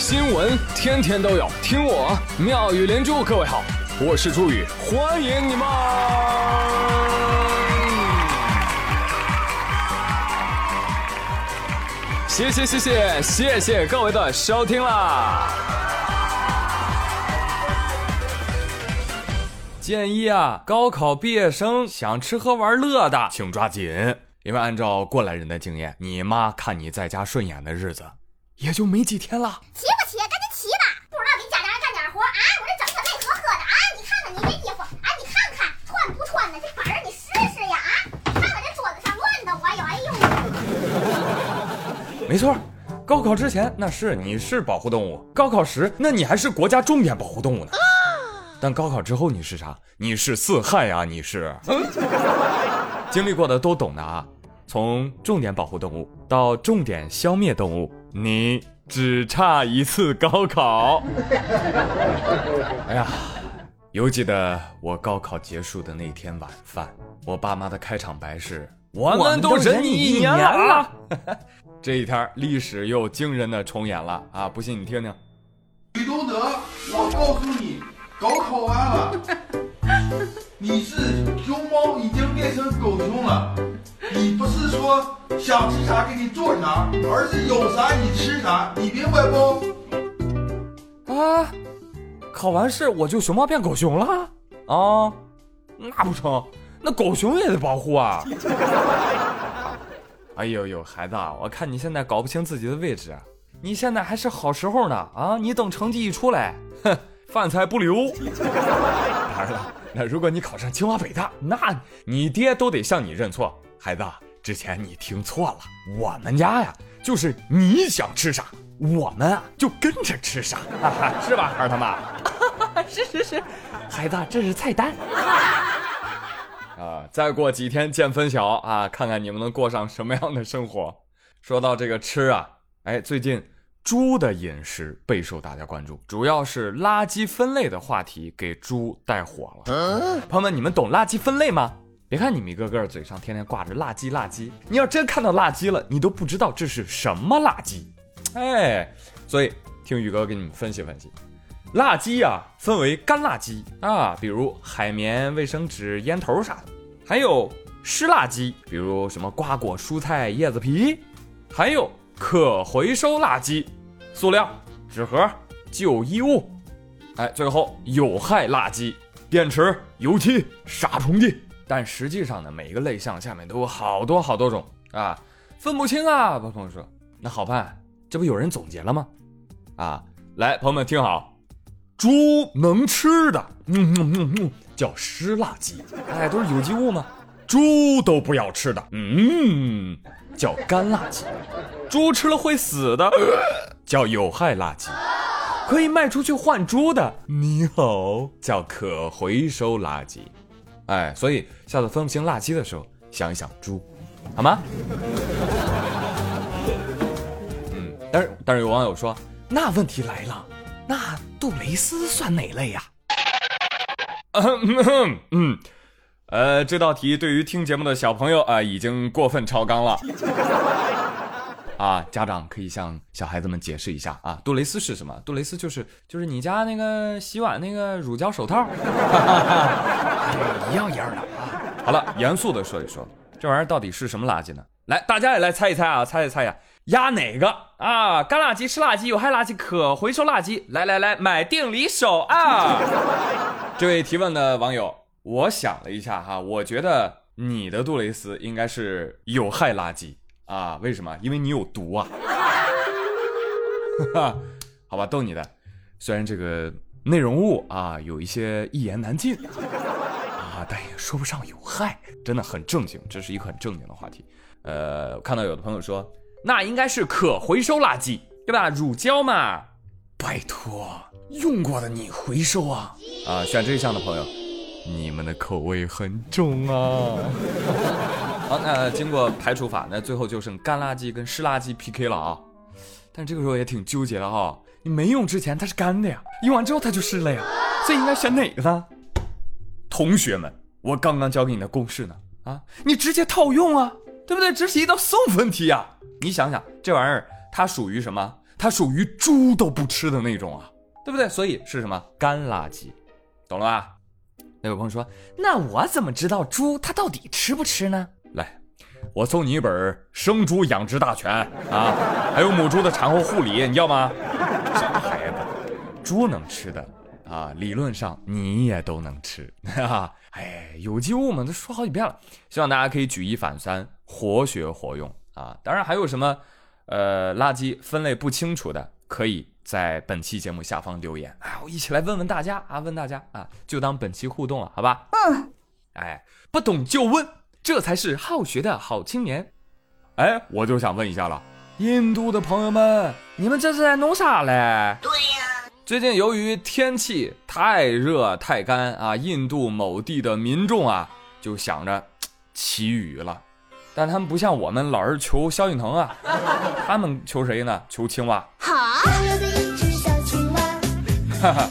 新闻天天都有，听我妙语连珠。各位好，我是朱宇，欢迎你们！谢谢谢谢谢谢各位的收听啦！建议啊，高考毕业生想吃喝玩乐的，请抓紧，因为按照过来人的经验，你妈看你在家顺眼的日子。也就没几天了，骑不骑？赶紧骑吧！不知道给家里人干点活啊？我这整天累呵呵的啊！你看看你这衣服啊，你看看穿不穿的？这板儿你试试呀啊！看看这桌子上乱的，我有哎呦！没错，高考之前那是你是保护动物，高考时那你还是国家重点保护动物呢。但高考之后你是啥？你是四害呀！你是，经历过的都懂的啊。从重点保护动物到重点消灭动物，你只差一次高考。哎呀，犹记得我高考结束的那天晚饭，我爸妈的开场白是：“我们都忍你一年了。”这一天历史又惊人的重演了啊！不信你听听。李东德，我告诉你，高考完了，你是熊猫已经变成狗熊了。你不是说想吃啥给你做啥，而是有啥你吃啥，你明白不？啊，考完试我就熊猫变狗熊了啊？那不成，那狗熊也得保护啊！哎呦呦，孩子，我看你现在搞不清自己的位置，你现在还是好时候呢啊！你等成绩一出来，哼，饭菜不留。当然了，那如果你考上清华北大，那你爹都得向你认错。孩子，之前你听错了，我们家呀，就是你想吃啥，我们啊就跟着吃啥，是吧，孩儿他妈？是是是，孩子，这是菜单。啊，再过几天见分晓啊，看看你们能过上什么样的生活。说到这个吃啊，哎，最近猪的饮食备受大家关注，主要是垃圾分类的话题给猪带火了。朋友们，你们懂垃圾分类吗？别看你们一个个嘴上天天挂着垃圾垃圾，你要真看到垃圾了，你都不知道这是什么垃圾。哎，所以听宇哥给你们分析分析，垃圾呀分为干垃圾啊，比如海绵、卫生纸、烟头啥的；还有湿垃圾，比如什么瓜果、蔬菜、叶子皮；还有可回收垃圾，塑料、纸盒、旧衣物；哎，最后有害垃圾，电池、油漆、杀虫剂。但实际上呢，每一个类项下面都有好多好多种啊，分不清啊。朋友说，那好办，这不有人总结了吗？啊，来，朋友们听好，猪能吃的，嗯嗯嗯嗯，叫湿垃圾，哎，都是有机物吗？猪都不要吃的，嗯，叫干垃圾。猪吃了会死的，叫有害垃圾。可以卖出去换猪的，你好，叫可回收垃圾。哎，所以下次分不清垃圾的时候，想一想猪，好吗？嗯，但是但是有网友说，那问题来了，那杜蕾斯算哪类呀？嗯嗯，呃，这道题对于听节目的小朋友啊，已经过分超纲了。啊，家长可以向小孩子们解释一下啊，杜蕾斯是什么？杜蕾斯就是就是你家那个洗碗那个乳胶手套，一样一样的啊。好了，严肃的说一说，这玩意儿到底是什么垃圾呢？来，大家也来猜一猜啊，猜一猜呀，压哪个啊？干垃圾、湿垃圾、有害垃圾、可回收垃圾？来来来，买定离手啊！这位提问的网友，我想了一下哈，我觉得你的杜蕾斯应该是有害垃圾。啊，为什么？因为你有毒啊！好吧，逗你的。虽然这个内容物啊有一些一言难尽但也说不上有害，真的很正经，这是一个很正经的话题。呃，看到有的朋友说，那应该是可回收垃圾，对吧？乳胶嘛，拜托，用过的你回收啊！啊，选这一项的朋友，你们的口味很重啊。好，那经过排除法，那最后就剩干垃圾跟湿垃圾 PK 了啊！但这个时候也挺纠结的哈，你没用之前它是干的呀，用完之后它就湿了呀，所以应该选哪个呢？同学们，我刚刚教给你的公式呢，啊，你直接套用啊，对不对？这是一道送分题呀！你想想，这玩意儿它属于什么？它属于猪都不吃的那种啊，对不对？所以是什么干垃圾，懂了吧？那位朋友说，那我怎么知道猪它到底吃不吃呢？来，我送你一本《生猪养殖大全》啊，还有母猪的产后护理，你要吗？傻孩子，猪能吃的啊，理论上你也都能吃，哈 哈。哎，有机物嘛，都说好几遍了，希望大家可以举一反三，活学活用啊。当然，还有什么呃垃圾分类不清楚的，可以在本期节目下方留言啊，我一起来问问大家啊，问大家啊，就当本期互动了，好吧？嗯。哎，不懂就问，这才是好学的好青年。哎，我就想问一下了，印度的朋友们，你们这是在弄啥嘞？对呀。最近由于天气太热太干啊，印度某地的民众啊就想着祈雨了，但他们不像我们老是求萧敬腾啊，他们求谁呢？求青蛙。好。哈哈，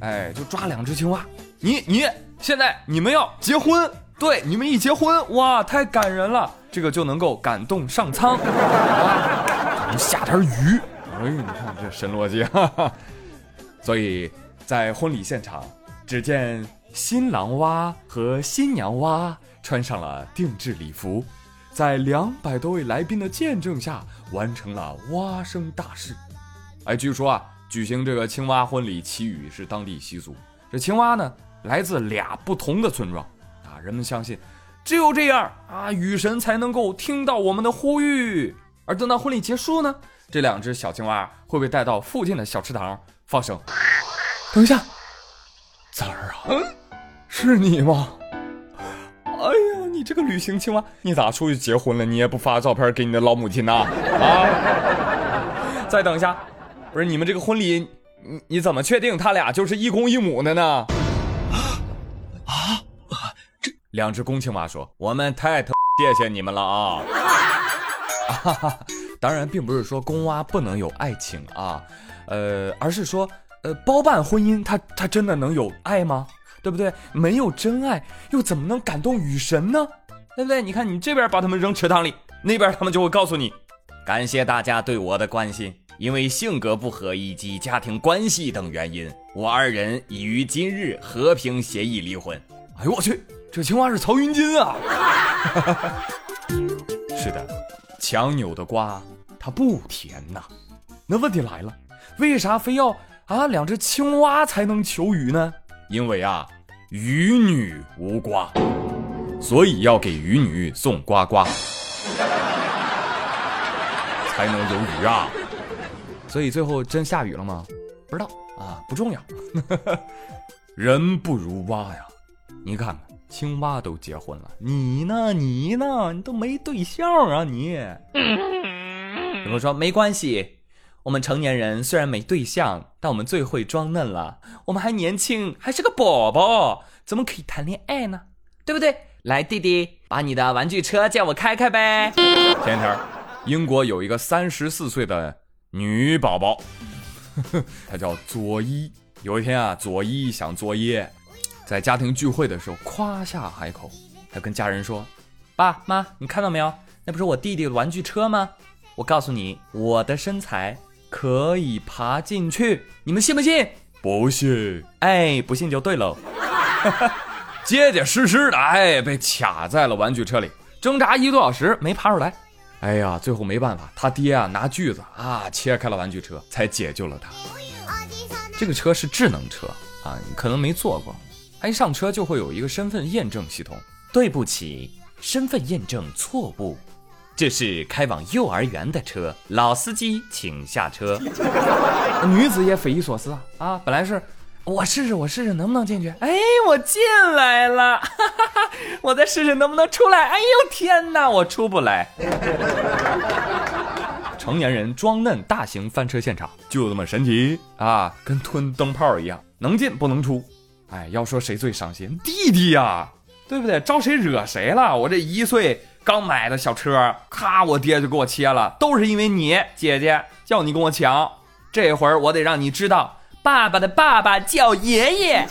哎，就抓两只青蛙。你你现在你们要结婚，对，你们一结婚，哇，太感人了，这个就能够感动上苍，咱们下点雨。哎，你看这神逻辑，哈哈。所以在婚礼现场，只见新郎蛙和新娘蛙穿上了定制礼服，在两百多位来宾的见证下，完成了蛙声大事。哎，据说啊，举行这个青蛙婚礼祈雨是当地习俗。这青蛙呢，来自俩不同的村庄啊，人们相信，只有这样啊，雨神才能够听到我们的呼吁。而等到婚礼结束呢，这两只小青蛙会被带到附近的小池塘。放声，等一下，崽儿啊，嗯，是你吗？哎呀，你这个旅行青蛙，你咋出去结婚了？你也不发照片给你的老母亲呐？啊！再等一下，不是你们这个婚礼，你你怎么确定他俩就是一公一母的呢？啊这两只公青蛙说：“我们太特谢谢你们了啊！” 哈哈，当然并不是说公蛙不能有爱情啊。呃，而是说，呃，包办婚姻，他他真的能有爱吗？对不对？没有真爱，又怎么能感动雨神呢？对不对？你看，你这边把他们扔池塘里，那边他们就会告诉你，感谢大家对我的关心，因为性格不合以及家庭关系等原因，我二人已于今日和平协议离婚。哎呦我去，这青蛙是曹云金啊！是的，强扭的瓜它不甜呐。那问题来了。为啥非要啊两只青蛙才能求雨呢？因为啊，鱼女无瓜，所以要给鱼女送瓜瓜，才能有雨啊。所以最后真下雨了吗？不知道啊，不重要。人不如蛙呀，你看看青蛙都结婚了，你呢？你呢？你都没对象啊你？有人说没关系。我们成年人虽然没对象，但我们最会装嫩了。我们还年轻，还是个宝宝，怎么可以谈恋爱呢？对不对？来，弟弟，把你的玩具车借我开开呗。前天，英国有一个三十四岁的女宝宝，她叫佐伊。有一天啊，佐伊想作业，在家庭聚会的时候夸下海口，她跟家人说：“爸妈，你看到没有？那不是我弟弟的玩具车吗？我告诉你，我的身材。”可以爬进去，你们信不信？不信，哎，不信就对喽。结结实实的，哎，被卡在了玩具车里，挣扎一个多小时没爬出来。哎呀，最后没办法，他爹啊拿锯子啊切开了玩具车，才解救了他。这个车是智能车啊，你可能没坐过。他一上车就会有一个身份验证系统。对不起，身份验证错误。这是开往幼儿园的车，老司机请下车。女子也匪夷所思啊啊！本来是我试试，我试试能不能进去。哎，我进来了，哈哈哈！我再试试能不能出来。哎呦天哪，我出不来。成年人装嫩大型翻车现场就这么神奇啊，跟吞灯泡一样，能进不能出。哎，要说谁最伤心，弟弟呀，对不对？招谁惹谁了？我这一岁。刚买的小车，咔，我爹就给我切了，都是因为你姐姐叫你跟我抢。这会儿我得让你知道，爸爸的爸爸叫爷爷。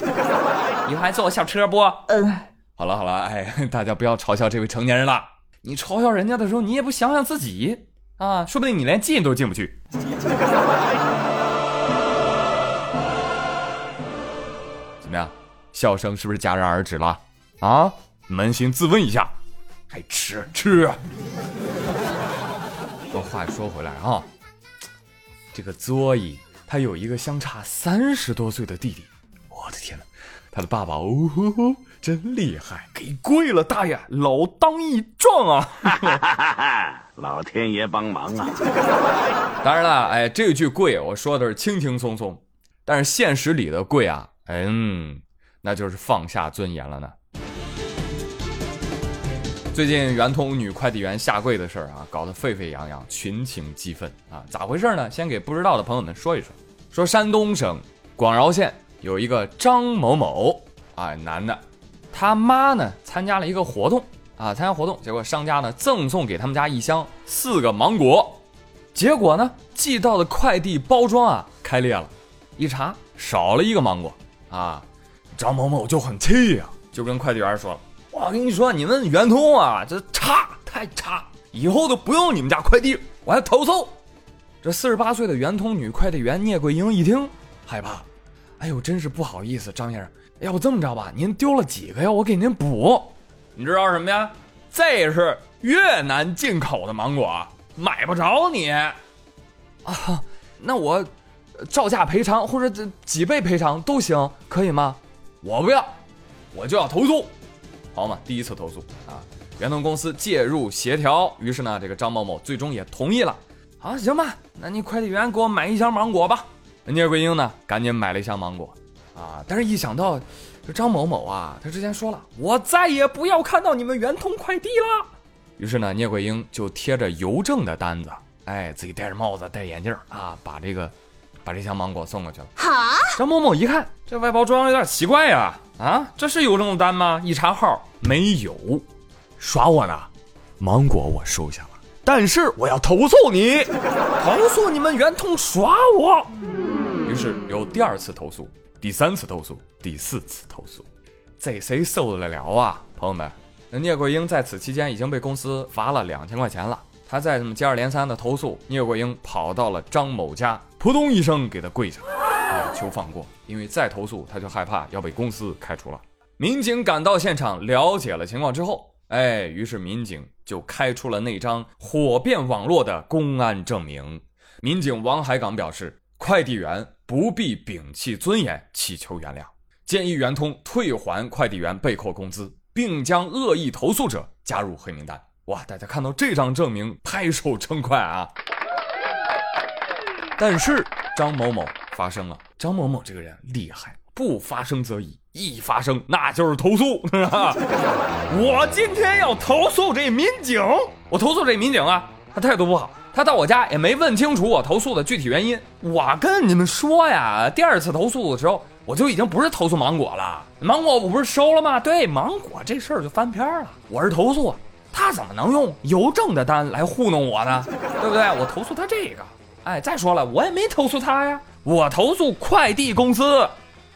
以后还坐我小车不？嗯。好了好了，哎，大家不要嘲笑这位成年人了。你嘲笑人家的时候，你也不想想自己，啊，说不定你连进都进不去。怎么样，笑声是不是戛然而止了？啊，扪心自问一下，还吃吃？那话说回来啊，这个佐伊他有一个相差三十多岁的弟弟，我的天哪，他的爸爸哦吼吼，真厉害，给跪了，大爷，老当益壮啊！老天爷帮忙啊！当然了，哎，这句跪我说的是轻轻松松，但是现实里的跪啊，嗯，那就是放下尊严了呢。最近圆通女快递员下跪的事儿啊，搞得沸沸扬扬，群情激愤啊！咋回事呢？先给不知道的朋友们说一说。说山东省广饶县有一个张某某啊，男的，他妈呢参加了一个活动啊，参加活动，结果商家呢赠送给他们家一箱四个芒果，结果呢寄到的快递包装啊开裂了，一查少了一个芒果啊，张某某就很气呀、就跟快递员说了。我跟你说，你们圆通啊，这差太差，以后都不用你们家快递，我还投诉。这四十八岁的圆通女快递员聂桂英一听，害怕，哎呦，真是不好意思，张先生，要不这么着吧，您丢了几个呀？我给您补。你知道什么呀？这是越南进口的芒果，买不着你。啊，那我照价赔偿或者几倍赔偿都行，可以吗？我不要，我就要投诉。好嘛，第一次投诉啊，圆通公司介入协调，于是呢，这个张某某最终也同意了。好，行吧，那你快递员给我买一箱芒果吧。聂桂英呢，赶紧买了一箱芒果啊，但是一想到这张某某啊，他之前说了，我再也不要看到你们圆通快递了。于是呢，聂桂英就贴着邮政的单子，哎，自己戴着帽子、戴眼镜啊，把这个把这箱芒果送过去了。哈，张某某一看，这外包装有点奇怪呀、啊，这是邮政的单吗？一查号没有，耍我呢？芒果我收下了，但是我要投诉你，投诉你们圆通耍我。于是有第二次投诉，第三次投诉，第四次投诉，这谁受得了啊？朋友们，那聂桂英在此期间已经被公司罚了两千块钱了。他再这么接二连三的投诉，聂桂英跑到了张某家，扑通一声给他跪下。啊，求放过，因为再投诉他就害怕要被公司开除了。民警赶到现场了解了情况之后，哎，于是民警就开出了那张火遍网络的公安证明。民警王海港表示，快递员不必摒弃尊严，祈求原谅，建议圆通退还快递员被扣工资，并将恶意投诉者加入黑名单。哇，大家看到这张证明，拍手称快啊！但是张某某发生了，张某某这个人厉害，不发生则已，一发生那就是投诉，我今天要投诉这民警，我投诉这民警啊，他态度不好，他到我家也没问清楚我投诉的具体原因。我跟你们说呀，第二次投诉的时候，我就已经不是投诉芒果了，芒果我不是收了吗？对，芒果这事儿就翻篇了，我是投诉，他怎么能用邮政的单来糊弄我呢？对不对？我投诉他这个。哎，再说了，我也没投诉他呀，我投诉快递公司。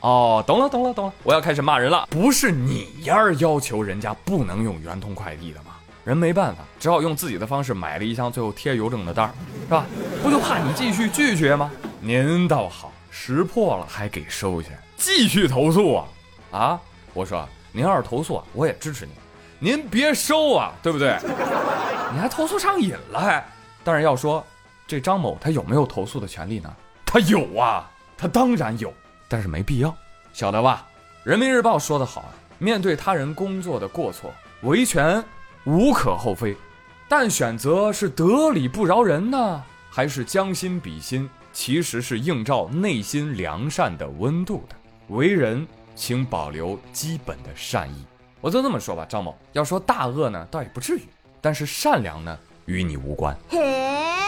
哦，懂了，懂了，懂了，我要开始骂人了。不是你呀儿要求人家不能用圆通快递的吗？人没办法，只好用自己的方式买了一箱，最后贴邮政的单儿，是吧？不就怕你继续拒绝吗？您倒好，识破了还给收下，继续投诉啊！啊，我说您要是投诉啊，我也支持您，您别收啊，对不对？你还投诉上瘾了还？但是要说。这张某他有没有投诉的权利呢？他有啊，他当然有，但是没必要，晓得吧？人民日报说得好啊，面对他人工作的过错，维权无可厚非，但选择是得理不饶人呢，还是将心比心，其实是映照内心良善的温度的。为人请保留基本的善意。我就这么说吧，张某要说大恶呢，倒也不至于，但是善良呢，与你无关。嘿，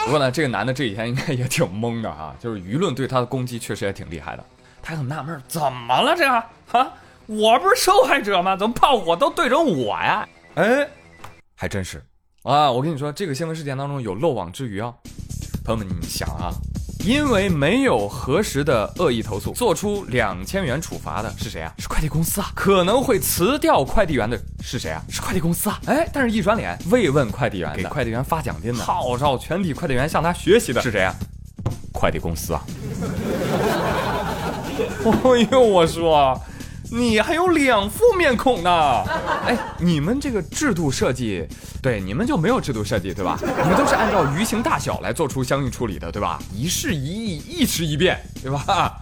不过呢，这个男的这几天应该也挺懵的哈，就是舆论对他的攻击确实也挺厉害的。他很纳闷，怎么了这个啊？我不是受害者吗？怎么炮火都对准我呀？哎，还真是啊！我跟你说，这个新闻事件当中有漏网之鱼啊。朋友们，你想啊，因为没有核实的恶意投诉，做出两千元处罚的是谁啊？是快递公司啊！可能会辞掉快递员的是谁啊？是快递公司啊！哎，但是一转脸慰问快递员，给快递员发奖金的，号召全体快递员向他学习的是谁啊？快递公司啊！哎呦，我说。你还有两副面孔呢！哎，你们这个制度设计，对你们就没有制度设计，对吧？你们都是按照鱼形大小来做出相应处理的，对吧？一事一议，一时一变，对吧？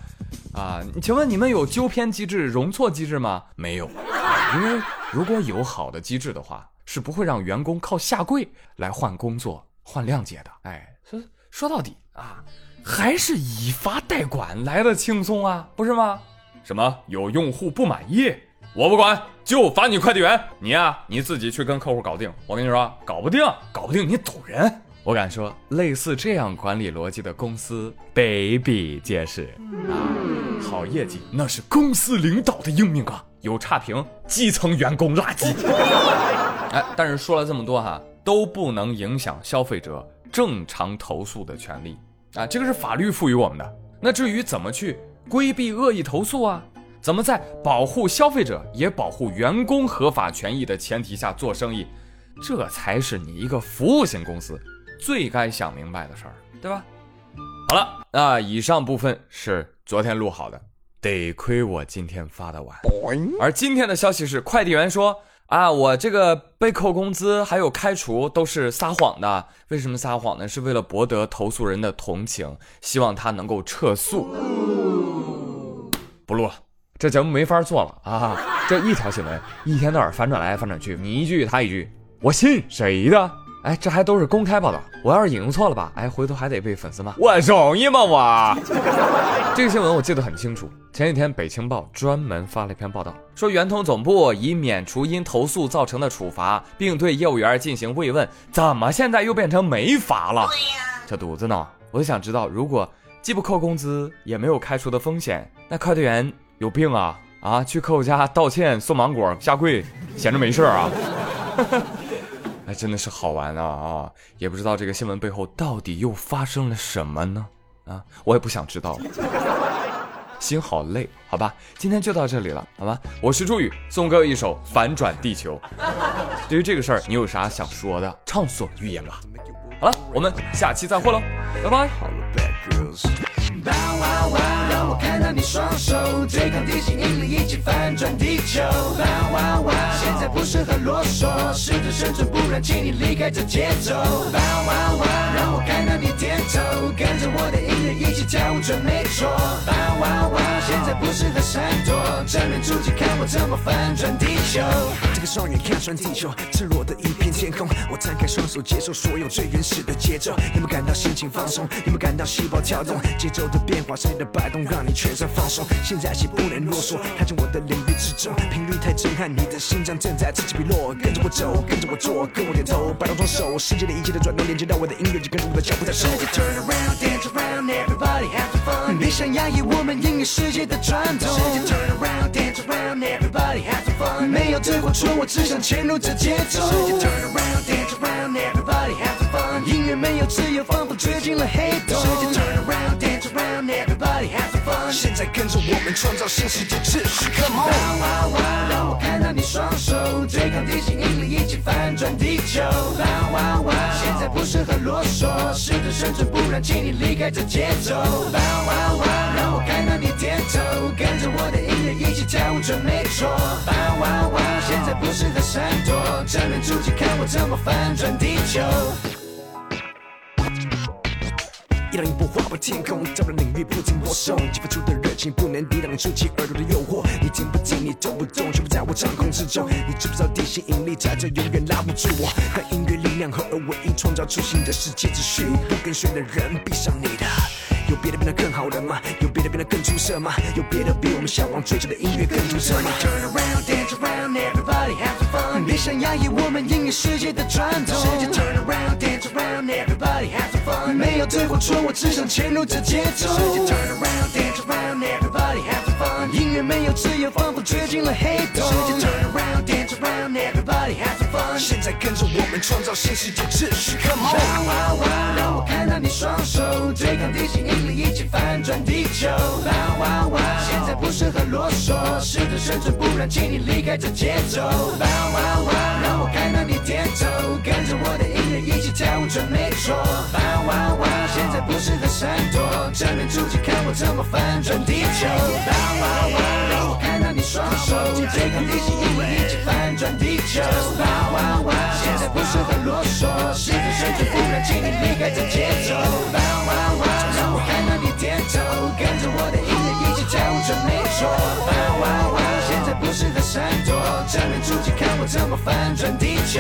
啊，请问你们有纠偏机制、容错机制吗？没有，因为如果有好的机制的话，是不会让员工靠下跪来换工作、换谅解的。哎，说说到底啊，还是以罚代管来的轻松啊，不是吗？什么有用户不满意，我不管，就罚你快递员。你呀，你自己去跟客户搞定。我跟你说，搞不定，搞不定你走人。我敢说，类似这样管理逻辑的公司比比皆是啊。好业绩那是公司领导的英明啊，有差评，基层员工垃圾。哎，但是说了这么多哈，都不能影响消费者正常投诉的权利啊，这个是法律赋予我们的。那至于怎么去？规避恶意投诉啊？怎么在保护消费者也保护员工合法权益的前提下做生意？这才是你一个服务型公司最该想明白的事儿，对吧？好了，那以上部分是昨天录好的，得亏我今天发的晚。而今天的消息是，快递员说啊，我这个被扣工资还有开除都是撒谎的。为什么撒谎呢？是为了博得投诉人的同情，希望他能够撤诉。不录了，这节目没法做了啊！这一条新闻一天到晚反转来反转去，你一句他一句，我信谁的？哎，这还都是公开报道，我要是引用错了吧？哎，回头还得被粉丝骂。我容易吗？我 这个新闻我记得很清楚，前几天北青报专门发了一篇报道，说圆通总部已免除因投诉造成的处罚，并对业务员进行慰问，怎么现在又变成没罚了？这犊子呢？我就想知道，如果。既不扣工资，也没有开除的风险，那快递员有病啊啊！去客户家道歉、送芒果、下跪，闲着没事啊？哎，真的是好玩啊啊！也不知道这个新闻背后到底又发生了什么呢？啊，我也不想知道，心好累，好吧？今天就到这里了，好吧？我是朱宇，送各位一首《反转地球》。对于这个事儿，你有啥想说的？畅所欲言吧。好了，我们下期再会喽，拜拜。棒棒棒！让我看到你双手对抗地心引力，一起翻转地球。棒棒棒！现在不适合啰嗦，试着生存，不然请你离开这节奏。棒棒棒！让我看到你点头，跟着我的音乐一起跳舞，准没错。棒棒棒！现在不适合闪躲，正面出击，看我怎么翻转地球。这个双眼看穿地球，赤裸的一片天空。我张开双手，接受所有最原始的节奏。有没有感到心情放松？有没有感到细胞跳动？节奏。的变化，身体的摆动，让你全身放松。现在起不能啰嗦，踏进我的领域之中，频率太震撼，你的心脏正在此起彼落。跟着我走，跟着我做，跟我点头，摆动双手，世界的一切的转动，连接到我的音乐，就跟着我的脚步在走。世界 turn around, dance around, everybody have fun。别想压抑我们音乐世界的传统。turn around, dance around, everybody have fun。没有对或错，我只想牵入这节奏。turn around, dance around, everybody have fun。音乐没有自由，仿佛追进了黑洞。turn around, 在跟着我们创造新世界秩序，Come on！让我看到你双手对抗地心引力，一起翻转地球。Bow wow wow，现在不适合啰嗦，试着生存，不然请你离开这节奏。Bow wow wow，让我看到你点头，跟着我的音乐一起跳舞，准没错。Bow wow wow，现在不适合闪躲，正面出击，看我怎么翻转地球。一道音波划破天空，照亮领域，不停播送，激发出的热情不能抵挡，竖起耳朵的诱惑。你听不听，你懂不动，全部在我掌控之中。你知不知道地心引力在这永远拉不住我？和音乐力量合而为一，创造出新的世界秩序。不跟随的人，闭上你的。有别的变得更好的吗？有别的变得更出色吗？有别的比我们向往追求的音乐更出色吗？Turn around, dance around, everybody have。想压抑我们音乐世界的传统。世界 turn around, dance around, everybody have fun。没有对或错，我只想潜入这节奏。世界 turn around, dance around, everybody have fun。音乐没有自由，仿佛追进了黑洞。世界 turn around, dance around, everybody have fun。现在跟着我们创造新世界秩序，Come on！翻弯弯，让我看到你双手对抗地心引力，一起翻转地球。翻弯弯，现在不适合啰嗦，试着生存，不然请你离开这节奏。翻弯弯，让我看到你点头，跟着我的音乐一起跳舞，准没错。翻弯弯，现在不适合闪躲，正面出击，看我怎么翻转地球。翻弯弯，让我看到你双手对抗地心引力，一起翻转地球。翻弯弯，现在不适合啰嗦，试着生存，不然请你离开这节奏。翻弯弯，让我看到你点头，跟着我的音乐一起跳舞，准没错。翻弯弯，现在不是在闪躲，正面出击，看我怎么反转地球。